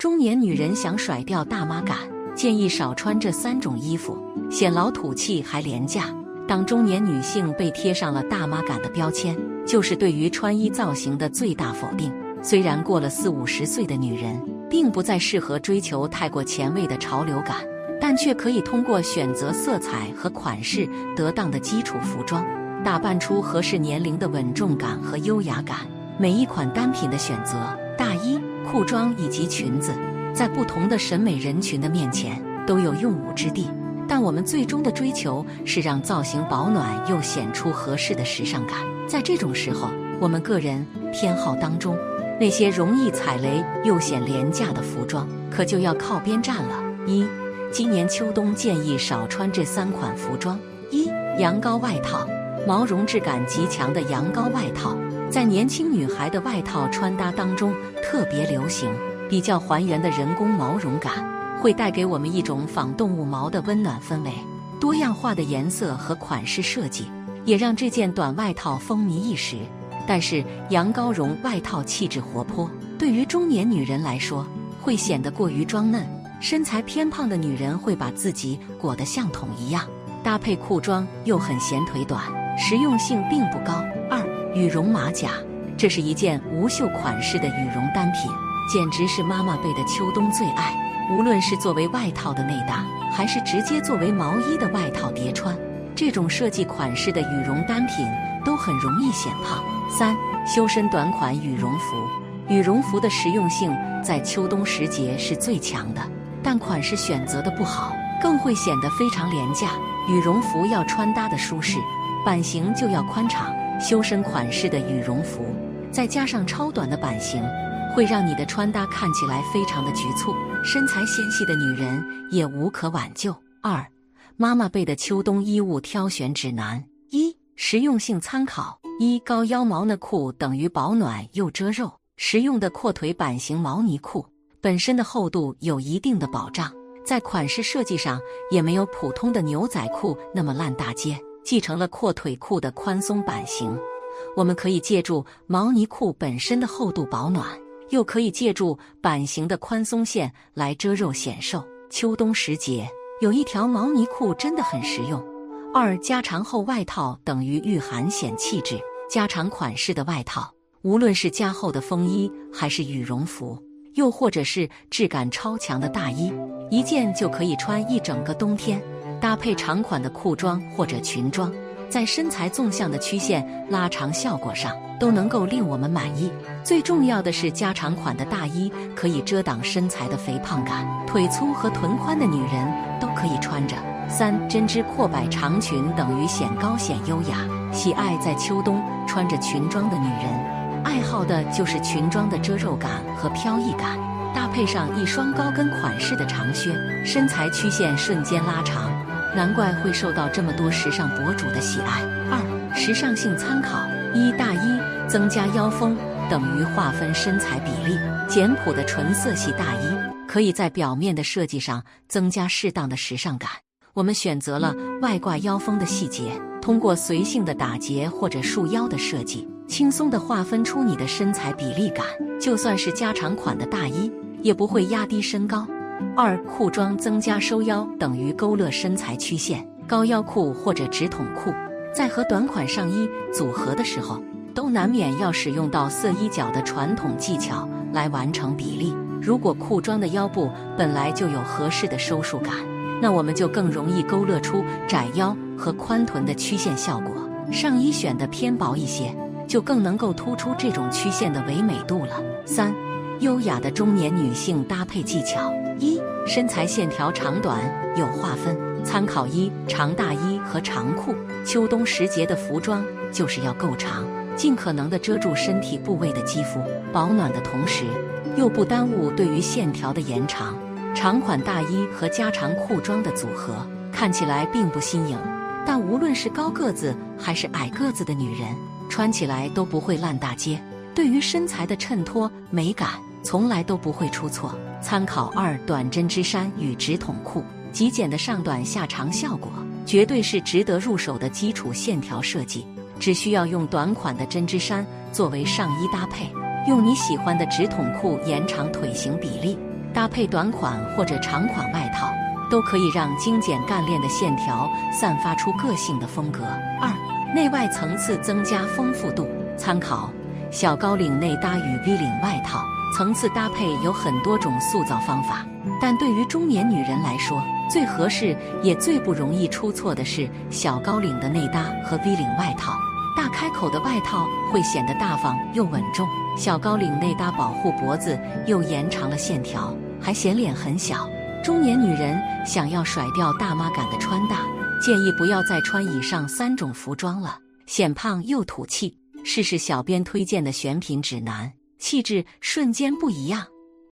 中年女人想甩掉大妈感，建议少穿这三种衣服，显老土气还廉价。当中年女性被贴上了大妈感的标签，就是对于穿衣造型的最大否定。虽然过了四五十岁的女人，并不再适合追求太过前卫的潮流感，但却可以通过选择色彩和款式得当的基础服装，打扮出合适年龄的稳重感和优雅感。每一款单品的选择，大衣、裤装以及裙子，在不同的审美人群的面前都有用武之地。但我们最终的追求是让造型保暖又显出合适的时尚感。在这种时候，我们个人偏好当中。那些容易踩雷又显廉价的服装，可就要靠边站了。一，今年秋冬建议少穿这三款服装：一，羊羔外套，毛绒质感极强的羊羔外套，在年轻女孩的外套穿搭当中特别流行。比较还原的人工毛绒感，会带给我们一种仿动物毛的温暖氛围。多样化的颜色和款式设计，也让这件短外套风靡一时。但是羊羔绒外套气质活泼，对于中年女人来说会显得过于装嫩。身材偏胖的女人会把自己裹得像桶一样，搭配裤装又很显腿短，实用性并不高。羽绒马甲，这是一件无袖款式的羽绒单品，简直是妈妈辈的秋冬最爱。无论是作为外套的内搭，还是直接作为毛衣的外套叠穿，这种设计款式的羽绒单品都很容易显胖。三修身短款羽绒服，羽绒服的实用性在秋冬时节是最强的，但款式选择的不好，更会显得非常廉价。羽绒服要穿搭的舒适，版型就要宽敞。修身款式的羽绒服，再加上超短的版型，会让你的穿搭看起来非常的局促，身材纤细的女人也无可挽救。二妈妈辈的秋冬衣物挑选指南：一实用性参考。一高腰毛呢裤等于保暖又遮肉，实用的阔腿版型毛呢裤本身的厚度有一定的保障，在款式设计上也没有普通的牛仔裤那么烂大街，继承了阔腿裤的宽松版型。我们可以借助毛呢裤本身的厚度保暖，又可以借助版型的宽松线来遮肉显瘦。秋冬时节有一条毛呢裤真的很实用。二加长厚外套等于御寒显气质。加长款式的外套，无论是加厚的风衣，还是羽绒服，又或者是质感超强的大衣，一件就可以穿一整个冬天。搭配长款的裤装或者裙装，在身材纵向的曲线拉长效果上，都能够令我们满意。最重要的是，加长款的大衣可以遮挡身材的肥胖感，腿粗和臀宽的女人都可以穿着。三针织阔摆长裙等于显高显优雅。喜爱在秋冬穿着裙装的女人，爱好的就是裙装的遮肉感和飘逸感，搭配上一双高跟款式的长靴，身材曲线瞬间拉长，难怪会受到这么多时尚博主的喜爱。二时尚性参考：一大衣增加腰封等于划分身材比例。简朴的纯色系大衣可以在表面的设计上增加适当的时尚感。我们选择了外挂腰封的细节，通过随性的打结或者束腰的设计，轻松地划分出你的身材比例感。就算是加长款的大衣，也不会压低身高。二裤装增加收腰等于勾勒身材曲线。高腰裤或者直筒裤，在和短款上衣组合的时候，都难免要使用到色衣角的传统技巧来完成比例。如果裤装的腰部本来就有合适的收束感。那我们就更容易勾勒出窄腰和宽臀的曲线效果。上衣选的偏薄一些，就更能够突出这种曲线的唯美度了。三，优雅的中年女性搭配技巧：一，身材线条长短有划分，参考一长大衣和长裤。秋冬时节的服装就是要够长，尽可能的遮住身体部位的肌肤，保暖的同时，又不耽误对于线条的延长。长款大衣和加长裤装的组合看起来并不新颖，但无论是高个子还是矮个子的女人，穿起来都不会烂大街。对于身材的衬托美感，从来都不会出错。参考二短针织衫与直筒裤，极简的上短下长效果，绝对是值得入手的基础线条设计。只需要用短款的针织衫作为上衣搭配，用你喜欢的直筒裤延长腿型比例。搭配短款或者长款外套，都可以让精简干练的线条散发出个性的风格。二、内外层次增加丰富度，参考小高领内搭与 V 领外套，层次搭配有很多种塑造方法，但对于中年女人来说，最合适也最不容易出错的是小高领的内搭和 V 领外套。大开口的外套会显得大方又稳重，小高领内搭保护脖子又延长了线条，还显脸很小。中年女人想要甩掉大妈感的穿搭，建议不要再穿以上三种服装了，显胖又土气。试试小编推荐的选品指南，气质瞬间不一样。